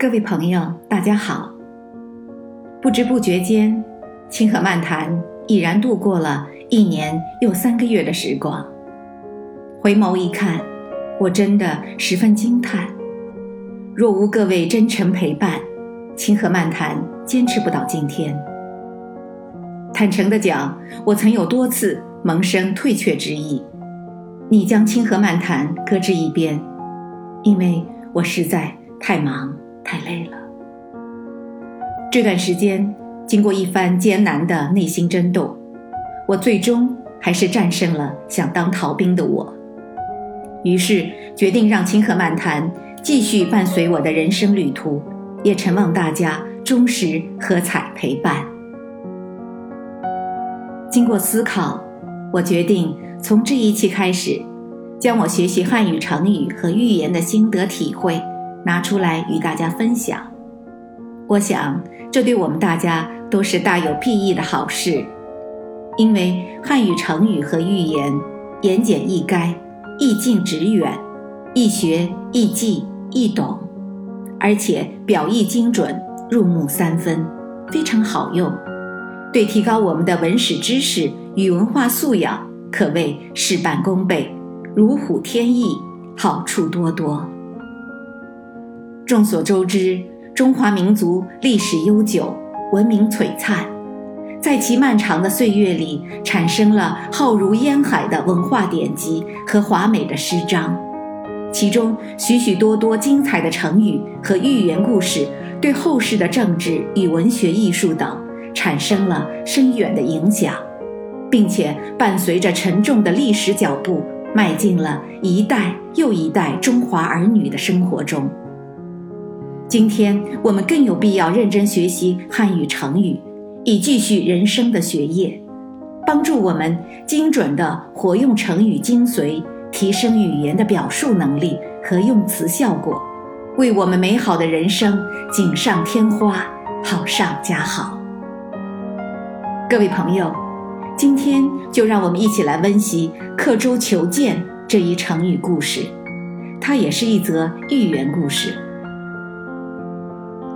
各位朋友，大家好。不知不觉间，清河漫谈已然度过了一年又三个月的时光。回眸一看，我真的十分惊叹：若无各位真诚陪伴，清河漫谈坚持不到今天。坦诚的讲，我曾有多次萌生退却之意，你将清河漫谈搁置一边，因为我实在太忙。太累了。这段时间，经过一番艰难的内心争斗，我最终还是战胜了想当逃兵的我。于是决定让清河漫谈继续伴随我的人生旅途，也承望大家忠实喝彩陪伴。经过思考，我决定从这一期开始，将我学习汉语成语和寓言的心得体会。拿出来与大家分享，我想这对我们大家都是大有裨益的好事，因为汉语成语和寓言言简意赅，意近直远，易学易记易懂，而且表意精准，入木三分，非常好用，对提高我们的文史知识与文化素养可谓事半功倍，如虎添翼，好处多多。众所周知，中华民族历史悠久，文明璀璨，在其漫长的岁月里，产生了浩如烟海的文化典籍和华美的诗章，其中许许多多精彩的成语和寓言故事，对后世的政治与文学艺术等产生了深远的影响，并且伴随着沉重的历史脚步，迈进了一代又一代中华儿女的生活中。今天我们更有必要认真学习汉语成语，以继续人生的学业，帮助我们精准地活用成语精髓，提升语言的表述能力和用词效果，为我们美好的人生锦上添花，好上加好。各位朋友，今天就让我们一起来温习“刻舟求剑”这一成语故事，它也是一则寓言故事。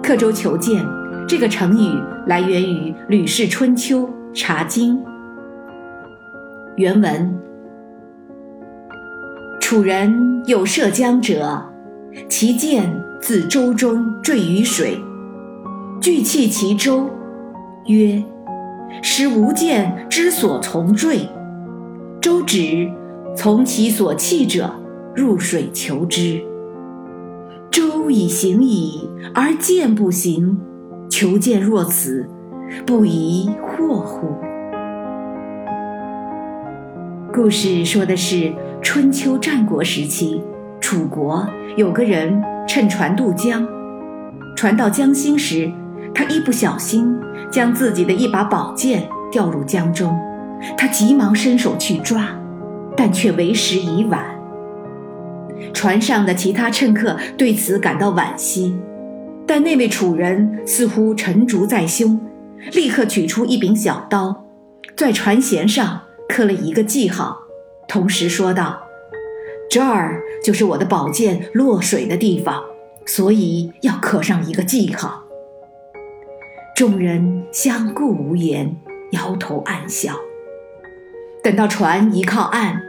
刻舟求剑这个成语来源于《吕氏春秋·茶经》。原文：楚人有涉江者，其剑自舟中坠于水，具弃其舟，曰：“时无剑之所从坠。”舟止，从其所弃者入水求之。舟已行矣，而剑不行，求剑若此，不疑惑乎？故事说的是春秋战国时期，楚国有个人乘船渡江，船到江心时，他一不小心将自己的一把宝剑掉入江中，他急忙伸手去抓，但却为时已晚。船上的其他乘客对此感到惋惜，但那位楚人似乎沉竹在胸，立刻取出一柄小刀，在船舷上刻了一个记号，同时说道：“这儿就是我的宝剑落水的地方，所以要刻上一个记号。”众人相顾无言，摇头暗笑。等到船一靠岸，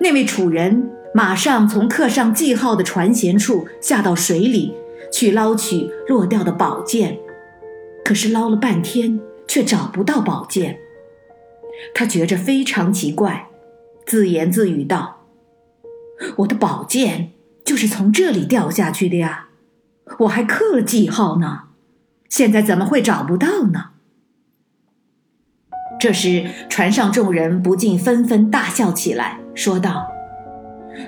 那位楚人。马上从刻上记号的船舷处下到水里，去捞取落掉的宝剑。可是捞了半天，却找不到宝剑。他觉着非常奇怪，自言自语道：“我的宝剑就是从这里掉下去的呀，我还刻了记号呢，现在怎么会找不到呢？”这时，船上众人不禁纷纷大笑起来，说道。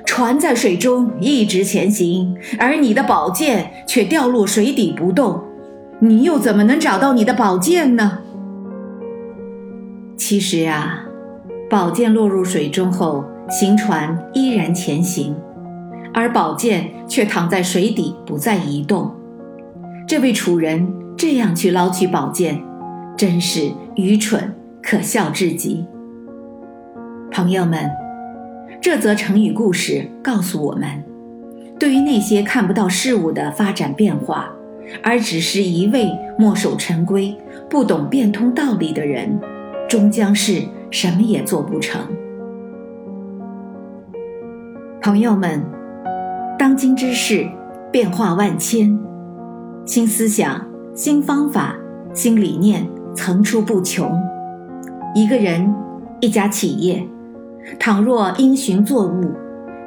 船在水中一直前行，而你的宝剑却掉落水底不动，你又怎么能找到你的宝剑呢？其实啊，宝剑落入水中后，行船依然前行，而宝剑却躺在水底不再移动。这位楚人这样去捞取宝剑，真是愚蠢可笑至极。朋友们。这则成语故事告诉我们，对于那些看不到事物的发展变化，而只是一味墨守成规、不懂变通道理的人，终将是什么也做不成。朋友们，当今之事变化万千，新思想、新方法、新理念层出不穷。一个人、一家企业，倘若因循作物、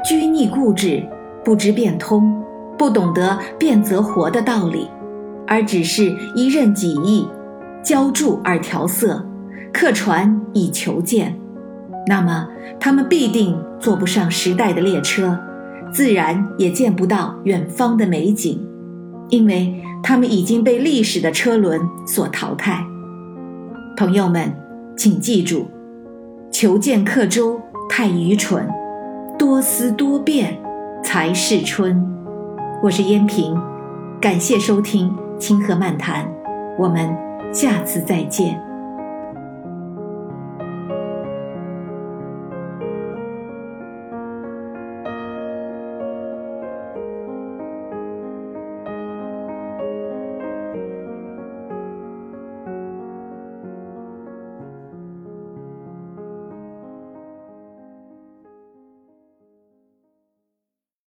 拘泥固执、不知变通、不懂得变则活的道理，而只是一任己意、浇筑而调色、客船以求见。那么，他们必定坐不上时代的列车，自然也见不到远方的美景，因为他们已经被历史的车轮所淘汰。朋友们，请记住，求见刻舟太愚蠢，多思多变才是春。我是燕平，感谢收听《清河漫谈》，我们下次再见。